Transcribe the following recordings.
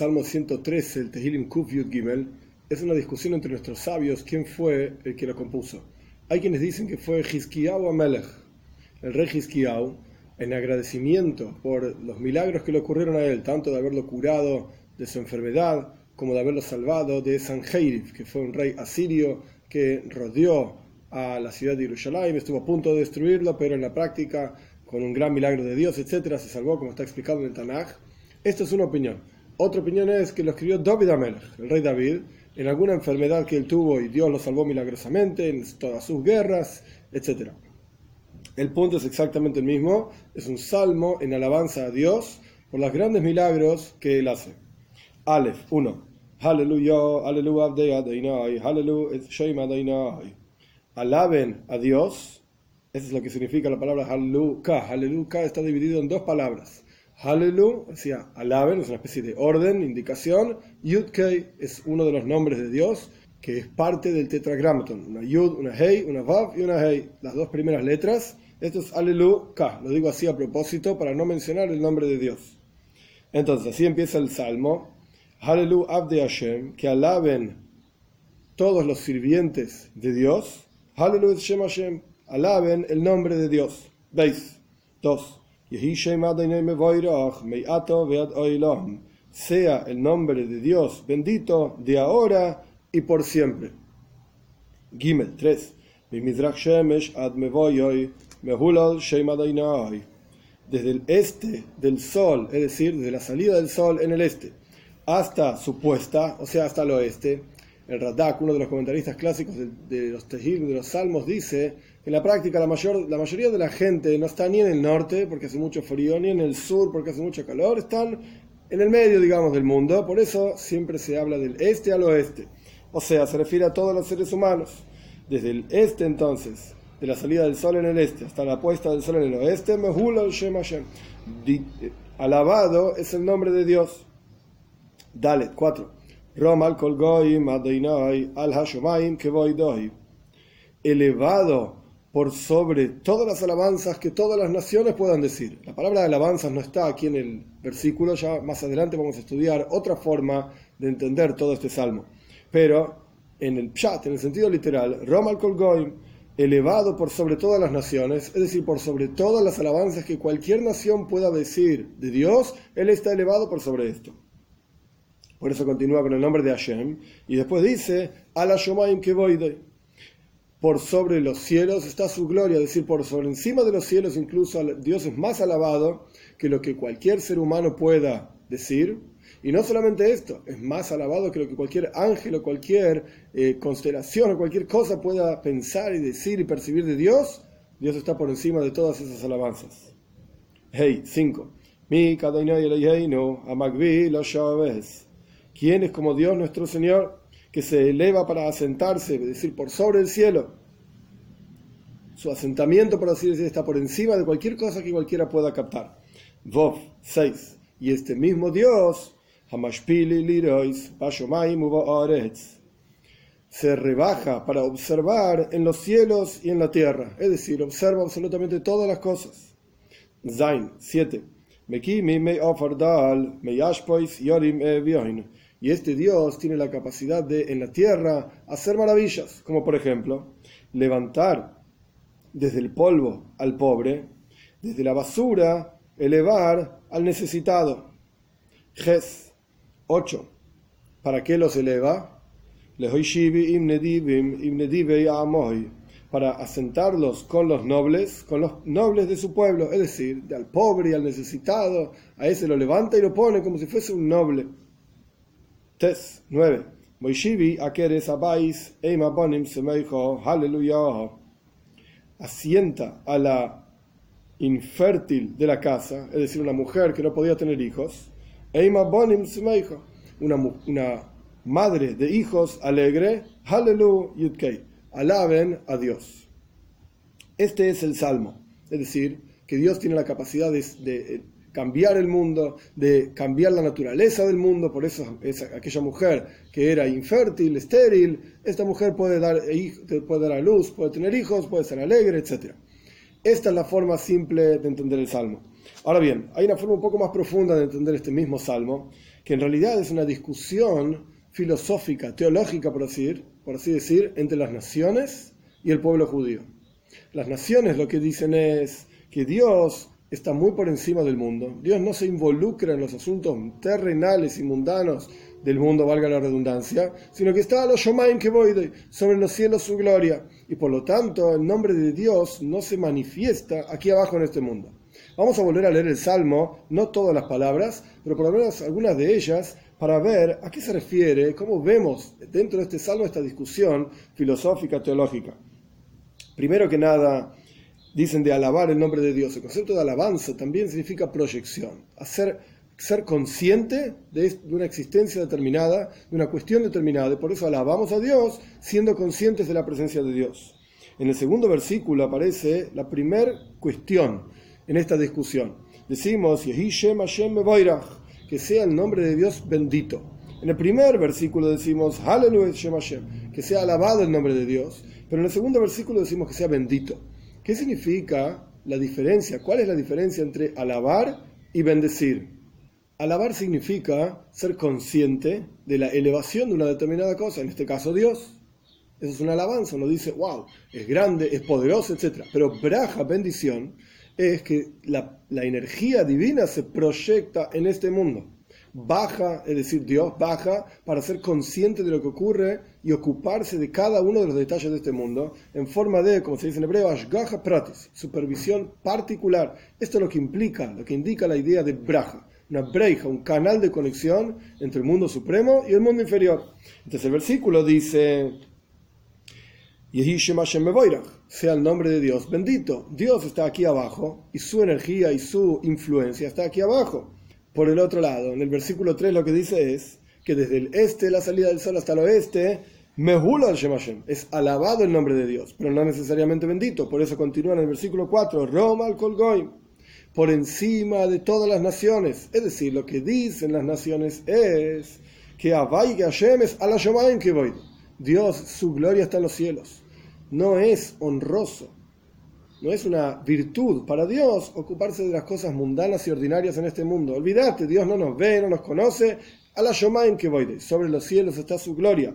Salmo 113, el Tehilim Kuf Yud Gimel, es una discusión entre nuestros sabios quién fue el que lo compuso. Hay quienes dicen que fue Hizkiyahu Amelech, el rey Hizkiyahu, en agradecimiento por los milagros que le ocurrieron a él, tanto de haberlo curado de su enfermedad como de haberlo salvado de Sanheirif, que fue un rey asirio que rodeó a la ciudad de Jerusalén, estuvo a punto de destruirlo, pero en la práctica, con un gran milagro de Dios, etcétera, se salvó, como está explicado en el Tanaj. Esto es una opinión. Otra opinión es que lo escribió David Amelech, el rey David, en alguna enfermedad que él tuvo y Dios lo salvó milagrosamente en todas sus guerras, etc. El punto es exactamente el mismo, es un salmo en alabanza a Dios por los grandes milagros que él hace. Aleph 1. Aleluya, aleluya, aleluya, Alaben a Dios, eso es lo que significa la palabra aleluya. Aleluya está dividido en dos palabras. Hallelu, decía, alaben, es una especie de orden, indicación. Yudkei es uno de los nombres de Dios que es parte del tetragramaton. Una Yud, una Hei, una Vav y una Hei. Las dos primeras letras. Esto es Alelu K. Lo digo así a propósito para no mencionar el nombre de Dios. Entonces, así empieza el salmo. Hallelu Abde Hashem, que alaben todos los sirvientes de Dios. Hallelu Shem Hashem, alaben el nombre de Dios. ¿Veis? Dos sea el nombre de Dios bendito de ahora y por siempre. Gimel 3. Desde el este del sol, es decir, desde la salida del sol en el este, hasta su puesta, o sea, hasta el oeste, el Radak, uno de los comentaristas clásicos de, los Tehil, de los Salmos, dice en la práctica la, mayor, la mayoría de la gente no está ni en el norte porque hace mucho frío, ni en el sur porque hace mucho calor, están en el medio, digamos, del mundo. Por eso siempre se habla del este al oeste. O sea, se refiere a todos los seres humanos. Desde el este entonces, de la salida del sol en el este hasta la puesta del sol en el oeste, Shem Hashem. Alabado es el nombre de Dios. Dalet 4. Romal Kolgoim Al Hashomayim Elevado por sobre todas las alabanzas que todas las naciones puedan decir. La palabra de alabanzas no está aquí en el versículo, ya más adelante vamos a estudiar otra forma de entender todo este salmo. Pero en el chat, en el sentido literal, Romal Kolgoim, elevado por sobre todas las naciones, es decir, por sobre todas las alabanzas que cualquier nación pueda decir de Dios, Él está elevado por sobre esto. Por eso continúa con el nombre de Hashem y después dice, Ala Shomaim Kevoidei por sobre los cielos está su gloria, es decir, por sobre encima de los cielos incluso Dios es más alabado que lo que cualquier ser humano pueda decir. Y no solamente esto, es más alabado que lo que cualquier ángel o cualquier eh, constelación o cualquier cosa pueda pensar y decir y percibir de Dios. Dios está por encima de todas esas alabanzas. Hey, 5. ¿Quién es como Dios nuestro Señor? que se eleva para asentarse, es decir, por sobre el cielo. Su asentamiento, por así decir, está por encima de cualquier cosa que cualquiera pueda captar. Vov 6. Y este mismo Dios, se rebaja para observar en los cielos y en la tierra, es decir, observa absolutamente todas las cosas. Zain 7. Y este Dios tiene la capacidad de en la tierra hacer maravillas, como por ejemplo levantar desde el polvo al pobre, desde la basura elevar al necesitado. Ges 8. ¿Para qué los eleva? Para asentarlos con los nobles, con los nobles de su pueblo, es decir, al pobre y al necesitado, a ese lo levanta y lo pone como si fuese un noble. Tes 9. Moishivi Akeres Abais Eima Bonim Semeijo Aleluya. Asienta a la infértil de la casa, es decir, una mujer que no podía tener hijos. Eima Bonim Semeijo. Una, una madre de hijos alegre. Hallelu Yudkei. Alaben a Dios. Este es el salmo. Es decir, que Dios tiene la capacidad de cambiar el mundo, de cambiar la naturaleza del mundo, por eso es aquella mujer que era infértil, estéril, esta mujer puede dar, puede dar a luz, puede tener hijos, puede ser alegre, etc. Esta es la forma simple de entender el Salmo. Ahora bien, hay una forma un poco más profunda de entender este mismo Salmo, que en realidad es una discusión filosófica, teológica, por por así decir, entre las naciones y el pueblo judío. Las naciones lo que dicen es que Dios está muy por encima del mundo. Dios no se involucra en los asuntos terrenales y mundanos del mundo, valga la redundancia, sino que está a los Shomaim que voy sobre los cielos su gloria. Y por lo tanto, el nombre de Dios no se manifiesta aquí abajo en este mundo. Vamos a volver a leer el Salmo, no todas las palabras, pero por lo menos algunas de ellas, para ver a qué se refiere, cómo vemos dentro de este Salmo esta discusión filosófica, teológica. Primero que nada, dicen de alabar el nombre de Dios. El concepto de alabanza también significa proyección, hacer ser consciente de una existencia determinada, de una cuestión determinada. Y por eso alabamos a Dios siendo conscientes de la presencia de Dios. En el segundo versículo aparece la primera cuestión en esta discusión. Decimos, que sea el nombre de Dios bendito. En el primer versículo decimos, que sea alabado el nombre de Dios. Pero en el segundo versículo decimos que sea bendito. ¿Qué significa la diferencia? ¿Cuál es la diferencia entre alabar y bendecir? Alabar significa ser consciente de la elevación de una determinada cosa, en este caso Dios. Eso es una alabanza, uno dice, wow, es grande, es poderoso, etc. Pero braja, bendición, es que la, la energía divina se proyecta en este mundo. Baja, es decir, Dios baja para ser consciente de lo que ocurre y ocuparse de cada uno de los detalles de este mundo en forma de, como se dice en hebreo, ashgaha pratis, supervisión particular. Esto es lo que implica, lo que indica la idea de braja una breja, un canal de conexión entre el mundo supremo y el mundo inferior. Entonces el versículo dice, sea el nombre de Dios bendito. Dios está aquí abajo y su energía y su influencia está aquí abajo. Por el otro lado, en el versículo 3 lo que dice es desde el este, la salida del sol hasta el oeste, Mehula al Shemashem, es alabado el nombre de Dios, pero no necesariamente bendito. Por eso continúa en el versículo 4, Roma al Colgoim por encima de todas las naciones. Es decir, lo que dicen las naciones es que Hashem es a que voy. Dios, su gloria está en los cielos. No es honroso, no es una virtud para Dios ocuparse de las cosas mundanas y ordinarias en este mundo. Olvídate, Dios no nos ve, no nos conoce. A la que voy. Sobre los cielos está su gloria.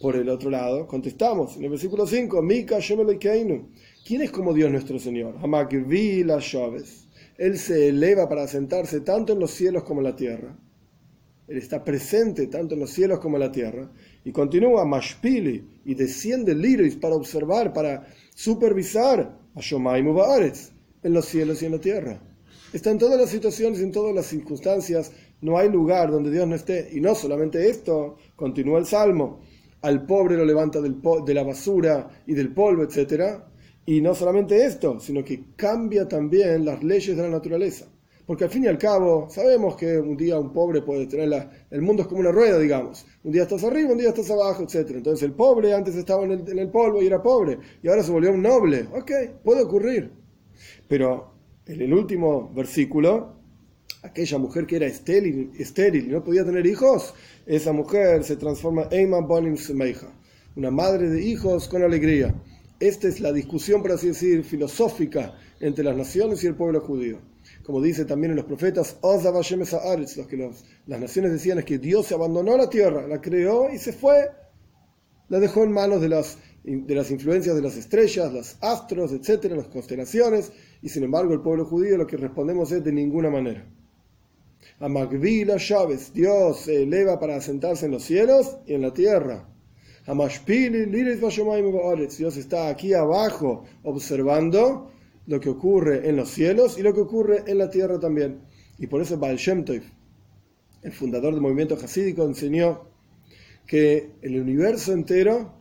Por el otro lado, contestamos en el versículo 5, Mika ¿Quién es como Dios nuestro Señor? vi las llaves él se eleva para sentarse tanto en los cielos como en la tierra. Él está presente tanto en los cielos como en la tierra. Y continúa Mashpili y desciende Liris para observar, para supervisar a Shomaimu Baaretz en los cielos y en la tierra. Está en todas las situaciones, en todas las circunstancias. No hay lugar donde Dios no esté. Y no solamente esto, continúa el Salmo. Al pobre lo levanta de la basura y del polvo, etc. Y no solamente esto, sino que cambia también las leyes de la naturaleza. Porque al fin y al cabo, sabemos que un día un pobre puede tener la, el mundo es como una rueda, digamos. Un día estás arriba, un día estás abajo, etc. Entonces el pobre antes estaba en el, en el polvo y era pobre, y ahora se volvió un noble. Ok, puede ocurrir. Pero en el último versículo, aquella mujer que era estéril, estéril y no podía tener hijos, esa mujer se transforma en Bonim Semeja, una madre de hijos con alegría. Esta es la discusión, por así decir, filosófica entre las naciones y el pueblo judío. Como dice también en los profetas, los que las naciones decían es que Dios se abandonó la tierra, la creó y se fue, la dejó en manos de las, de las influencias de las estrellas, los astros, etcétera, las constelaciones, y sin embargo el pueblo judío lo que respondemos es de ninguna manera. A Magvila Chávez, Dios se eleva para sentarse en los cielos y en la tierra. Dios está aquí abajo observando lo que ocurre en los cielos y lo que ocurre en la tierra también. Y por eso Baal Shem el fundador del movimiento hasídico, enseñó que el universo entero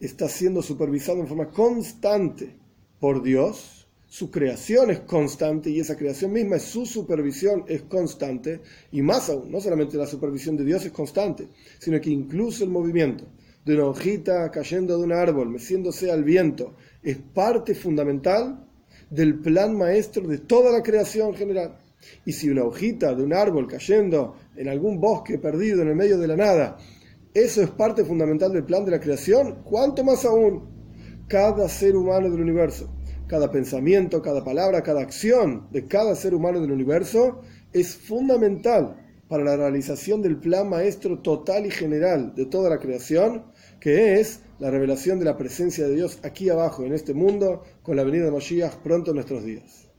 está siendo supervisado en forma constante por Dios, su creación es constante y esa creación misma, su supervisión es constante, y más aún, no solamente la supervisión de Dios es constante, sino que incluso el movimiento de una hojita cayendo de un árbol, meciéndose al viento, es parte fundamental del plan maestro de toda la creación general. Y si una hojita de un árbol cayendo en algún bosque perdido en el medio de la nada, eso es parte fundamental del plan de la creación, ¿cuánto más aún cada ser humano del universo, cada pensamiento, cada palabra, cada acción de cada ser humano del universo es fundamental para la realización del plan maestro total y general de toda la creación, que es la revelación de la presencia de Dios aquí abajo en este mundo con la venida de Mashiach pronto en nuestros días.